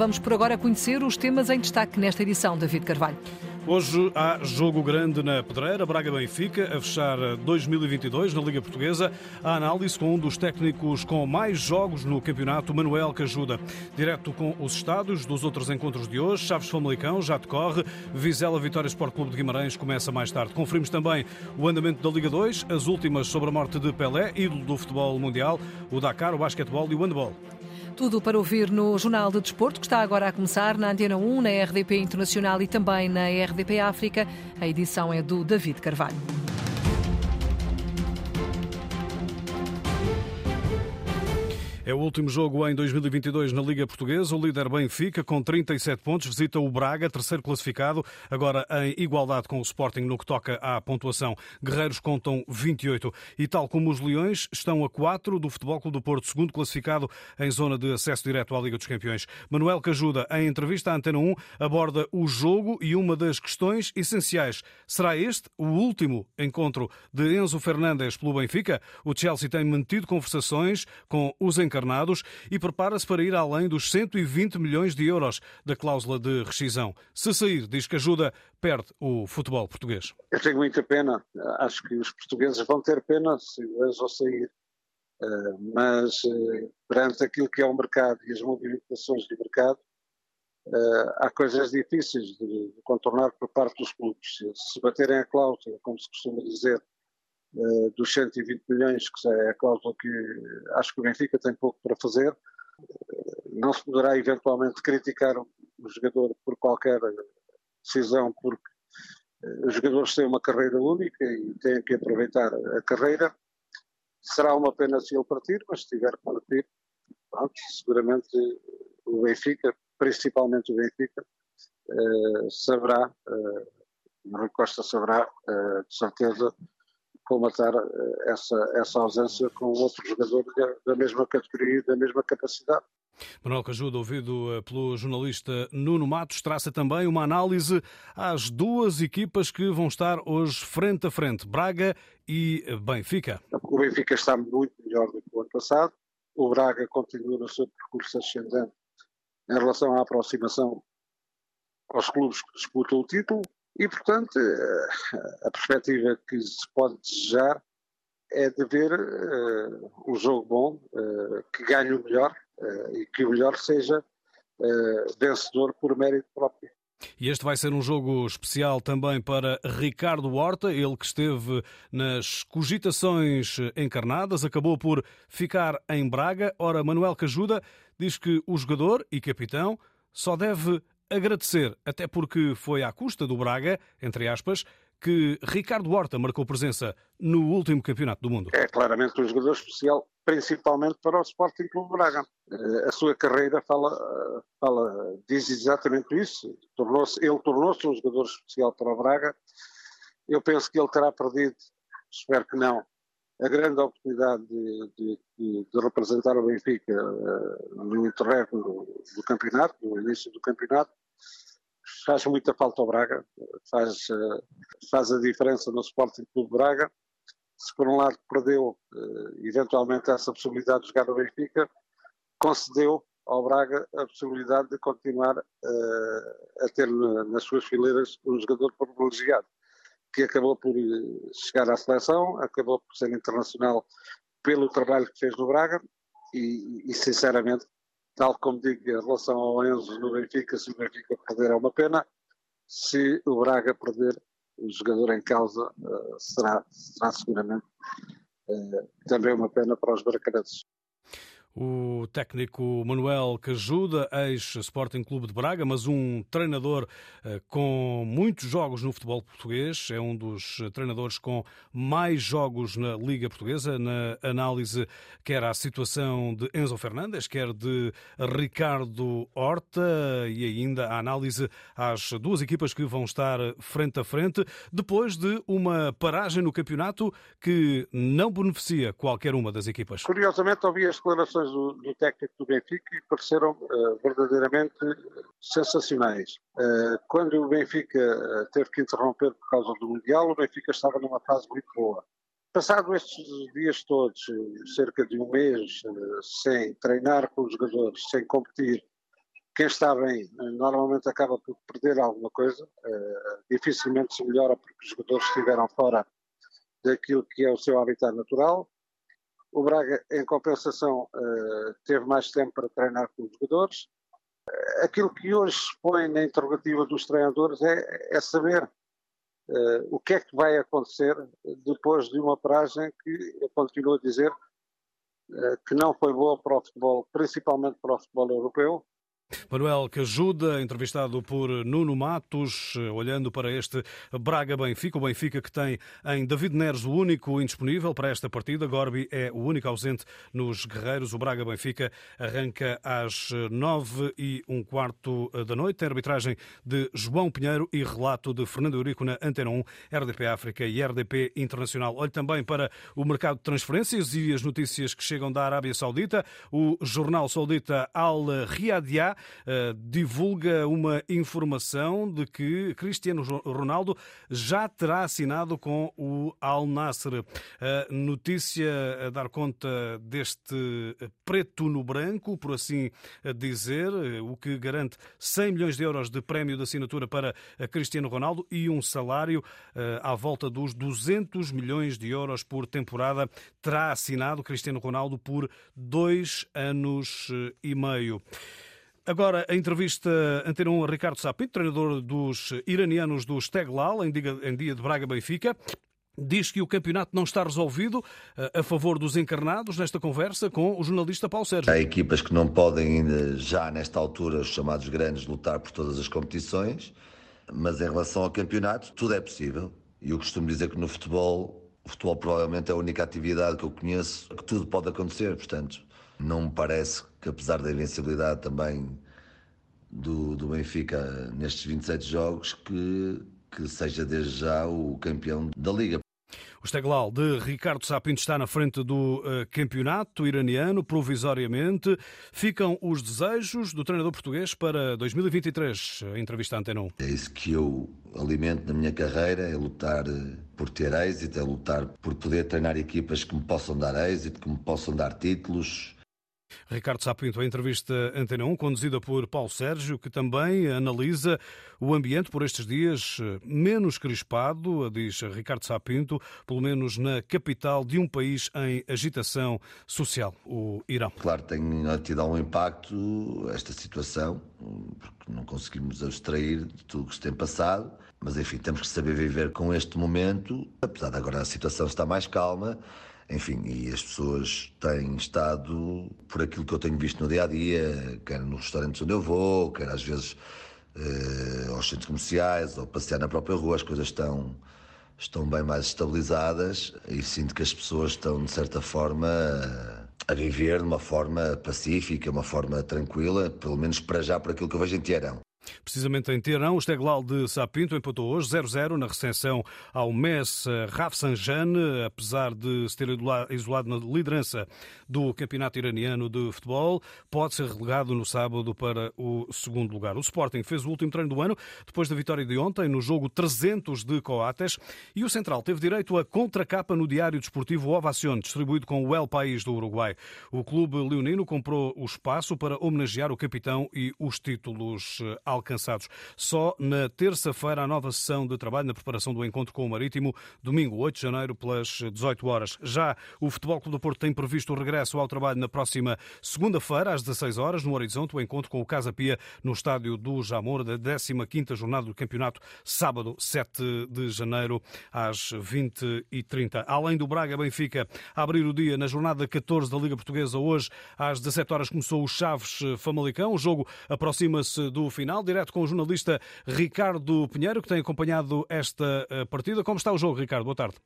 Vamos por agora conhecer os temas em destaque nesta edição, David Carvalho. Hoje há jogo grande na Pedreira, Braga-Benfica, a fechar 2022 na Liga Portuguesa. A análise com um dos técnicos com mais jogos no campeonato, Manuel Cajuda. Direto com os estádios dos outros encontros de hoje, Chaves Famalicão já decorre, Vizela Vitória Sport Clube de Guimarães começa mais tarde. Conferimos também o andamento da Liga 2, as últimas sobre a morte de Pelé, ídolo do futebol mundial, o Dakar, o basquetebol e o handball. Tudo para ouvir no Jornal de Desporto, que está agora a começar na Antena 1, na RDP Internacional e também na RDP África. A edição é do David Carvalho. É o último jogo em 2022 na Liga Portuguesa. O líder Benfica, com 37 pontos, visita o Braga, terceiro classificado, agora em igualdade com o Sporting no que toca à pontuação. Guerreiros contam 28 e, tal como os Leões, estão a 4 do Futebol Clube do Porto, segundo classificado em zona de acesso direto à Liga dos Campeões. Manuel Cajuda, em entrevista à Antena 1, aborda o jogo e uma das questões essenciais. Será este o último encontro de Enzo Fernandes pelo Benfica? O Chelsea tem mantido conversações com os encarregados encarnados e prepara-se para ir além dos 120 milhões de euros da cláusula de rescisão. Se sair, diz que ajuda, perde o futebol português. Eu tenho muita pena. Acho que os portugueses vão ter pena se o Enzo sair. Eh, mas eh, perante aquilo que é o mercado e as movimentações de mercado, eh, há coisas difíceis de contornar por parte dos clubes. Se baterem a cláusula, como se costuma dizer, uh, dos 120 milhões, que é a cláusula que acho que o Benfica tem pouco para fazer. não se poderá eventualmente criticar o jogador por qualquer decisão, porque os jogadores têm uma carreira única e têm que aproveitar a carreira. Será uma pena se ele partir, mas se tiver que partir, pronto, seguramente o Benfica, principalmente o Benfica, uh, saberá, uh, Rui Costa saberá, uh, de certeza, colmatar eh, essa, essa ausência com outro jogador da mesma categoria e da mesma capacidade. Manuel Cajuda, ouvido eh, pelo jornalista Nuno Matos, traça também uma análise às duas equipas que vão estar hoje frente a frente, Braga e Benfica. O Benfica está muito melhor do que o ano passado, o Braga continua no seu percurso ascendente em relação à aproximação aos clubes que disputam o título. E, portanto, eh, a perspectiva que se pode desejar é de ver uh, um jogo bom, uh, que ganhe o melhor uh, e que o melhor seja vencedor por mérito próprio. E este vai ser um jogo especial também para Ricardo Horta, ele que esteve nas cogitações encarnadas, acabou por ficar em Braga. Ora, Manuel Cajuda diz que o jogador e capitão só deve agradecer, até porque foi à custa do Braga, entre aspas, que Ricardo Horta marcou presença no último campeonato do mundo. É claramente um jogador especial, principalmente para o Sporting Clube Braga. Eh, a sua carreira fala, fala diz exatamente isso. Tornou-se, ele tornou-se um jogador especial para o Braga. Eu penso que ele terá perdido, espero que não, a grande oportunidade de, de, de, representar o Benfica uh, no interregno do, do, campeonato, no início do campeonato, faz muita falta ao Braga, faz, uh, faz a diferença no Sporting Clube Braga. Se por um lado perdeu uh, eventualmente essa possibilidade de jogar no Benfica, concedeu ao Braga a possibilidade de continuar a ter na, nas suas fileiras um jogador privilegiado que acabou por eh, chegar à seleção, acabou por ser internacional pelo trabalho que fez no Braga e, e sinceramente, tal como digo em relação ao Enzo no Benfica, se o Benfica perder é uma pena, se o Braga perder, o jogador em causa uh, será, será seguramente uh, também uma pena para os bracarenses o técnico Manuel Cajuda, ex-Sporting Clube de Braga, mas um treinador eh, com muitos jogos no futebol português, é um dos treinadores com mais jogos na Liga Portuguesa, na análise quer à situação de Enzo Fernandes, quer de Ricardo Horta e ainda a análise às duas equipas que vão estar frente a frente, depois de uma paragem no campeonato que não beneficia qualquer uma das equipas. Curiosamente, ouvi as declarações declarações do, do técnico do Benfica e pareceram uh, verdadeiramente sensacionais. Uh, quando o Benfica eh, teve que interromper por causa do Mundial, o Benfica estava numa fase muito boa. Passado estes dias todos, cerca de um mês, sem treinar com os jogadores, sem competir, quem está bem normalmente acaba por perder alguma coisa, uh, dificilmente se melhora porque os jogadores estiveram fora daquilo que é o seu habitat natural. O Braga, em compensação, uh, teve mais tempo para treinar com os jogadores. Uh, aquilo que hoje se põe na interrogativa dos treinadores é, é saber uh, o que é que vai acontecer depois de uma paragem que, eu continuo a dizer, que não foi boa para o futebol, principalmente para o futebol europeu, Manuel que ajuda, entrevistado por Nuno Matos, olhando para este Braga-Benfica, o Benfica que tem em David Neres o único indisponível para esta partida. Gorbi é o único ausente nos Guerreiros. O Braga-Benfica arranca às nove e um quarto da noite. Tem arbitragem de João Pinheiro e relato de Fernando Eurico na Antena 1, RDP África e RDP Internacional. Olhe também para o mercado de transferências e as notícias que chegam da Arábia Saudita. O jornal saudita Al Riyadiyah divulga uma informação de que Cristiano Ronaldo já terá assinado com o Al Nasser. Notícia a dar conta deste preto no branco, por assim dizer, o que garante 100 milhões de euros de prémio de assinatura para Cristiano Ronaldo e um salário uh, à volta dos 200 milhões de euros por temporada. Terá assinado Cristiano Ronaldo por dois anos eh, e meio. Agora, a entrevista Antena 1 a Ricardo Sapinto, treinador dos iranianos do Steglal, em dia de Braga-Benfica. Diz que o campeonato não está resolvido eh, a favor dos encarnados nesta conversa com o jornalista Paulo Sérgio. Há equipas que não podem, já nesta altura, os chamados grandes, lutar por todas as competições, mas em relação ao campeonato, tudo é possível. E eu costumo dizer que no futebol, o futebol provavelmente é a única atividade que eu conheço que tudo pode acontecer, portanto, não me parece que apesar da invencibilidade também do, do Benfica nestes 27 jogos, que, que seja desde já o campeão da Liga. O Steglal de Ricardo Sapinto está na frente do uh, campeonato iraniano, provisoriamente. Ficam os desejos do treinador português para 2023. Entrevista Antena 1. É isso que eu alimento na minha carreira, é lutar eh, por ter êxito, é lutar por poder treinar equipas que me possam dar êxito, que me possam dar títulos, Ricardo Sapinto, a entrevista Antena 1, conduzida por Paulo Sérgio, que também analisa o ambiente por estes dias eh, menos crispado, diz Ricardo Sapinto, pelo menos na capital de um país em agitação social, o Irão. Claro, tem tido algum impacto esta situação, porque não conseguimos abstrair de tudo o que se tem passado, mas enfim, temos que saber viver com este momento, apesar de agora a situação estar mais calma enfim, e as pessoas têm estado, por aquilo que eu tenho visto no dia a dia, quer nos restaurantes onde eu vou, quer às vezes eh, aos centros comerciais, ou passear na própria rua, as coisas estão, estão bem mais estabilizadas e sinto que as pessoas estão, de certa forma, a viver de uma forma pacífica, uma forma tranquila, pelo menos para já, por aquilo que eu vejo em Teherão. Precisamente em Teherão, o Steglal de Sapinto empatou hoje 0-0 na recepção ao Mess Rafsanjane, apesar de se ter isolado na liderança do campeonato iraniano de futebol, pode ser relegado no sábado para o segundo lugar. O Sporting fez o último treino do ano, depois da vitória de ontem, no jogo 300 de Coates, e o Central teve direito a contracapa no diário desportivo Ovacion, distribuído com o El País do Uruguai. O clube leonino comprou o espaço para homenagear o capitão e os títulos alcançados. Só na terça-feira, a nova sessão de trabalho na preparação do encontro com o Marítimo, domingo 8 de janeiro, pelas 18 horas. Já o Futebol Clube do Porto tem previsto o regresso ao trabalho na próxima segunda-feira, às 16 horas, no Horizonte, o encontro com o Casa Pia no estádio do Jamor, da 15ª jornada do campeonato, sábado 7 de janeiro, às 20h30. Além do Braga-Benfica, a abrir o dia na jornada 14 da Liga Portuguesa, hoje, às 17 horas, começou o Chaves-Famalicão. O jogo aproxima-se do final final, direto com o jornalista Ricardo Pinheiro, que tem acompanhado esta eh, partida. Como está o jogo, Ricardo? Boa tarde.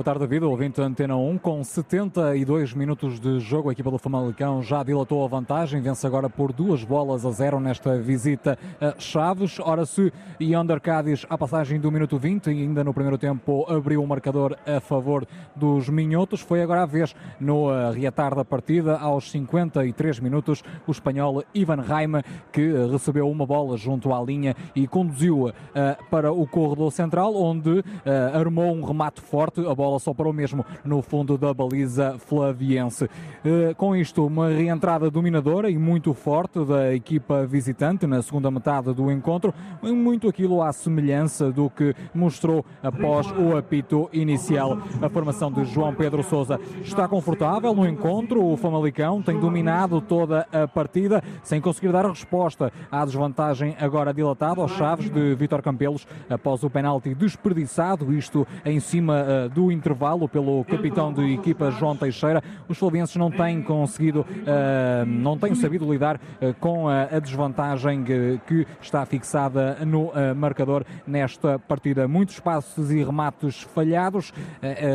Boa tarde, David. Ouvinte Antena 1, com 72 minutos de jogo, a equipa do Famalicão já dilatou a vantagem, vence agora por duas bolas a zero nesta visita a Chaves. Ora, se Yonder Cádiz, à passagem do minuto 20, e ainda no primeiro tempo abriu o marcador a favor dos Minhotos, foi agora a vez no eh, reatar da partida, aos 53 minutos, o espanhol Ivan Raima, que eh, recebeu uma bola junto à linha e conduziu-a uh, para o corredor central, onde armou um remate forte, a bola bola só para o mesmo no fundo da baliza flaviense. Eh, com isto, uma reentrada dominadora e muito forte da equipa visitante na segunda metade do encontro, muito aquilo à semelhança do que mostrou após o apito inicial. A formação de João Pedro Sousa está confortável no encontro, o Famalicão tem dominado toda a partida sem conseguir dar resposta à desvantagem agora dilatada aos chaves de Vítor Campelos após o penalti desperdiçado, isto em cima uh, intervalo pelo capitão de equipa João Teixeira. Os flavienses não têm conseguido, uh, não têm sabido lidar uh, com a, a desvantagem que, que, está fixada no marcador nesta partida. Muitos passos e remates falhados,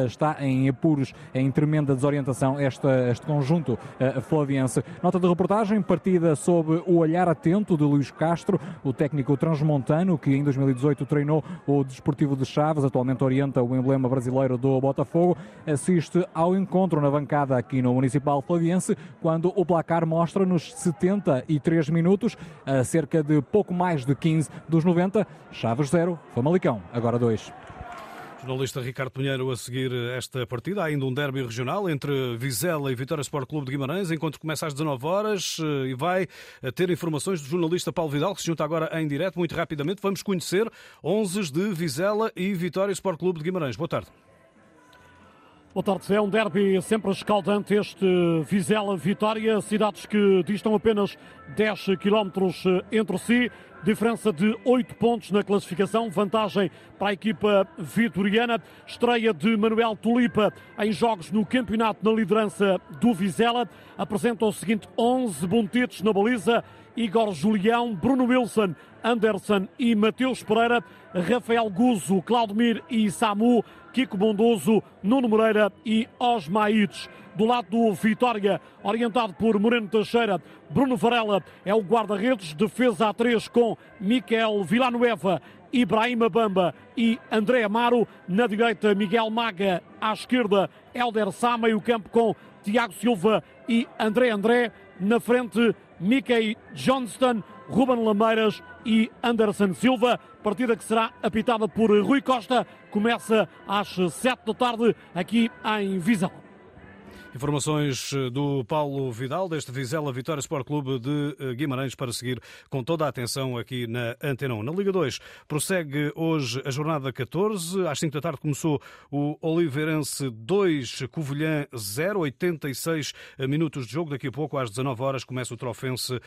está em apuros, em tremenda desorientação este conjunto flaviense. Nota de reportagem, partida sob o olhar atento de Luís Castro, o técnico transmontano que em 2018 treinou o Desportivo de Chaves, atualmente orienta o emblema brasileiro do Botafogo, assiste ao encontro na bancada aqui no Municipal Flaviense, quando o placar mostra nos 73 minutos, a cerca de pouco mais de 15 dos 90, Chaves 0, Famalicão, agora 2. Jornalista Ricardo Pinheiro a seguir esta partida. Há ainda um derby regional entre Vizela e Vitória Sport Clube de Guimarães. Enquanto começa às 19 horas eh, e vai ter informações do jornalista Paulo Vidal, que se junta agora em direto. Muito rapidamente vamos conhecer 11 de Vizela e Vitória Sport Clube de Guimarães. Boa tarde. Boa tarde. É um derby sempre escaldante este Vizela-Vitória, cidades que distam apenas 10 quilómetros eh, entre si. Diferença de 8 pontos na classificação, vantagem para a equipa vitoriana. Estreia de Manuel Tulipa em jogos no campeonato na liderança do Vizela. Apresenta o seguinte 11 bontitos na baliza. Igor Julião, Bruno Wilson, Anderson e Mateus Pereira, Rafael Guzo, Claudemir e Samu, Kiko Bondoso, Nuno Moreira e Osmaides. Do lado do Vitória, orientado por Moreno Teixeira, Bruno Varela é o guarda-redes, defesa a três com Miquel Villanueva, Ibrahima Bamba e André Amaro. Na direita, Miguel Maga. À esquerda, Helder Sá. Meio campo com Tiago Silva e André André. Na frente, Mickey Johnston, Ruben Lameiras e Anderson Silva. Partida que será apitada por Rui Costa. Começa às sete da tarde aqui em Visão. Informações eh, do Paulo Vidal, deste Vizela Vitória Sport Clube de eh, Guimarães, para seguir com toda a atenção aqui na Antena 1. Na Liga 2, prossegue hoje a jornada 14. Às 5 da tarde começou o Oliveirense 2, Covilhã 0, 86 eh, minutos de jogo. Daqui a pouco, às 19 horas, começa o Trofense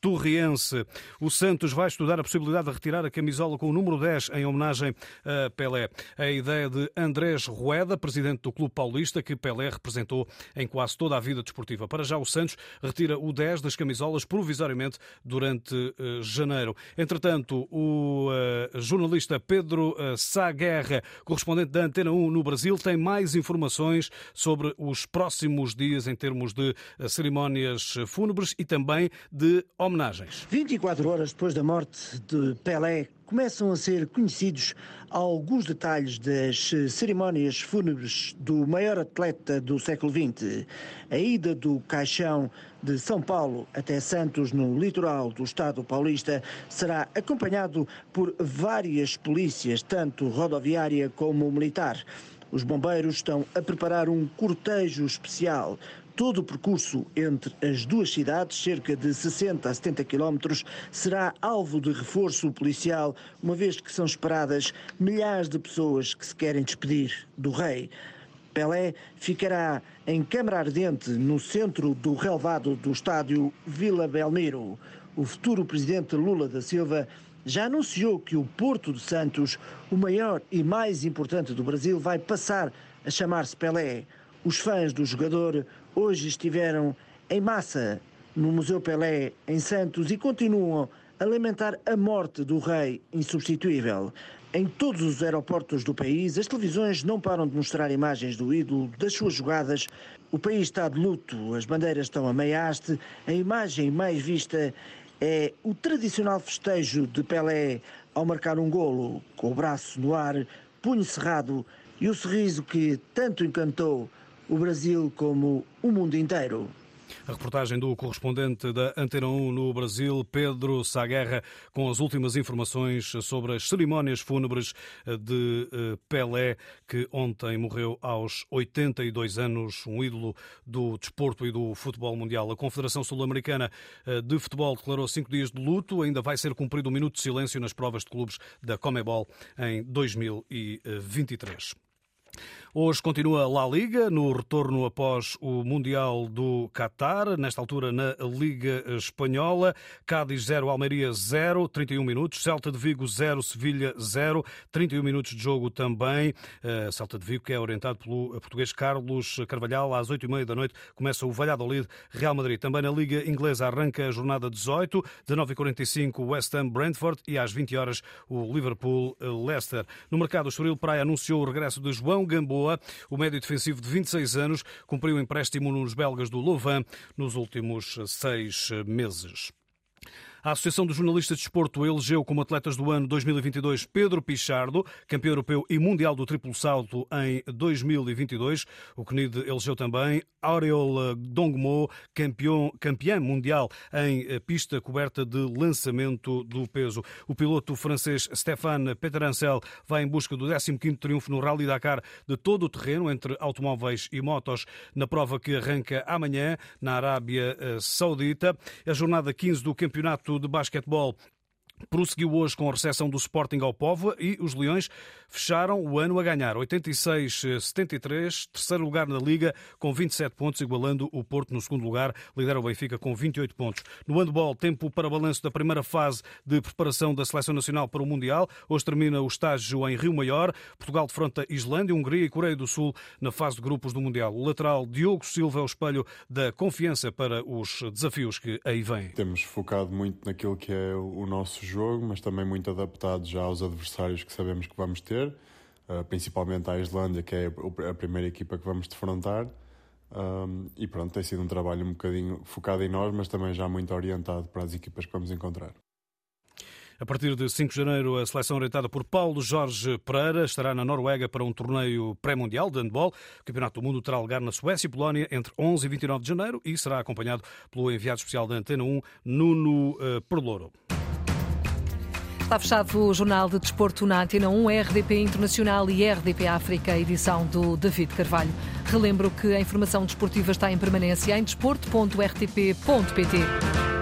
Torriense. O Santos vai estudar a possibilidade de retirar a camisola com o número 10 em homenagem a Pelé. A ideia de Andrés Rueda, presidente do Clube Paulista, que Pelé representou em quase toda a vida desportiva. Para já, o Santos retira o 10 das camisolas provisoriamente durante uh, janeiro. Entretanto, o uh, jornalista Pedro uh, Sá Guerra, correspondente da Antena 1 no Brasil, tem mais informações sobre os próximos dias em termos de cerimónias fúnebres e também de homenagens. 24 horas depois da morte de Pelé, começam a ser conhecidos alguns detalhes das cerimónias fúnebres do maior atleta do século XX. A ida do caixão de São Paulo até Santos, no litoral do Estado paulista, será acompanhado por várias polícias, tanto rodoviária como militar. Os bombeiros estão a preparar um cortejo especial Todo o percurso entre as duas cidades, cerca de 60 a 70 quilómetros, será alvo de reforço policial, uma vez que são esperadas milhares de pessoas que se querem despedir do rei. Pelé ficará em Câmara Ardente, no centro do relevado do estádio Vila Belmiro. O futuro presidente Lula da Silva já anunciou que o Porto de Santos, o maior e mais importante do Brasil, vai passar a chamar-se Pelé. Os fãs do jogador hoje estiveram em massa no Museu Pelé, em Santos, e continuam a lamentar a morte do rei insubstituível. Em todos os aeroportos do país, as televisões não param de mostrar imagens do ídolo, das suas jogadas. O país está de luto, as bandeiras estão a meia haste. A imagem mais vista é o tradicional festejo de Pelé ao marcar um golo, com o braço no ar, punho cerrado e o sorriso que tanto encantou o Brasil como o mundo inteiro. A reportagem do correspondente da Antena 1 no Brasil, Pedro Saguerra, com as últimas informações sobre as cerimónias fúnebres de eh, Pelé, que ontem morreu aos 82 anos, um ídolo do desporto e do futebol mundial. A Confederação Sul-Americana eh, de Futebol declarou cinco dias de luto. Ainda vai ser cumprido um minuto de silêncio nas provas de clubes da Comebol em 2023. Hoje continua a La Liga, no retorno após o Mundial do Qatar, nesta altura na Liga Espanhola. Cádiz 0, Almeria 0, 31 minutos. Celta de Vigo 0, Sevilha 0, 31 minutos de jogo também. Uh, Celta de Vigo, que é orientado pelo português Carlos Carvalhal, às 8h30 da noite começa o Valladolid Real Madrid. Também na Liga Inglesa arranca a jornada 18, 19h45 West Ham Brentford e às 20 horas o Liverpool Leicester. No mercado, o Estoril Praia anunciou o regresso de João Gamboa o médio defensivo de 26 anos cumpriu empréstimo nos belgas do Louvain nos últimos seis meses. A Associação dos Jornalistas de Desporto elegeu como atletas do ano 2022 Pedro Pichardo, campeão europeu e mundial do triplo salto em 2022. O CNID elegeu também Aureol Dongmo, campeão, campeã mundial em pista coberta de lançamento do peso. O piloto francês Stéphane Peterancel vai em busca do 15º triunfo no Rally Dakar de todo o terreno entre automóveis e motos na prova que arranca amanhã na Arábia Saudita. A jornada 15 do campeonato de basquetebol prosseguiu hoje com a recepção do Sporting ao Póvoa e os Leões fecharam o ano a ganhar 86-73, terceiro lugar na Liga com 27 pontos, igualando o Porto no segundo lugar, lidera o Benfica com 28 pontos. No handball, tempo para balanço da primeira fase de preparação da Seleção Nacional para o Mundial. Hoje termina o estágio em Rio Maior. Portugal defronta Islândia, Hungria e Coreia do Sul na fase de grupos do Mundial. O lateral Diogo Silva é o espelho da confiança para os desafios que aí vêm. Temos focado muito naquilo que é o nosso jogo, mas também muito adaptado já aos adversários que sabemos que vamos ter, uh, principalmente à Islândia, que é a primeira equipa que vamos defrontar. E pronto, tem sido um trabalho um bocadinho focado em nós, mas também já muito orientado para as equipas que vamos encontrar. A partir de 5 de janeiro, a seleção orientada por Paulo Jorge Pereira estará na Noruega para um torneio pré-mundial de handball. O Campeonato do Mundo terá lugar na Suécia e Polónia entre 11 e 29 de janeiro e será acompanhado pelo enviado especial da Antena 1, Nuno uh, Perlouro. Está fechado o Jornal de Desporto na Antena 1, RDP Internacional e RDP África, edição do David Carvalho. Relembro que a informação desportiva está em permanência em desporto.rtp.pt.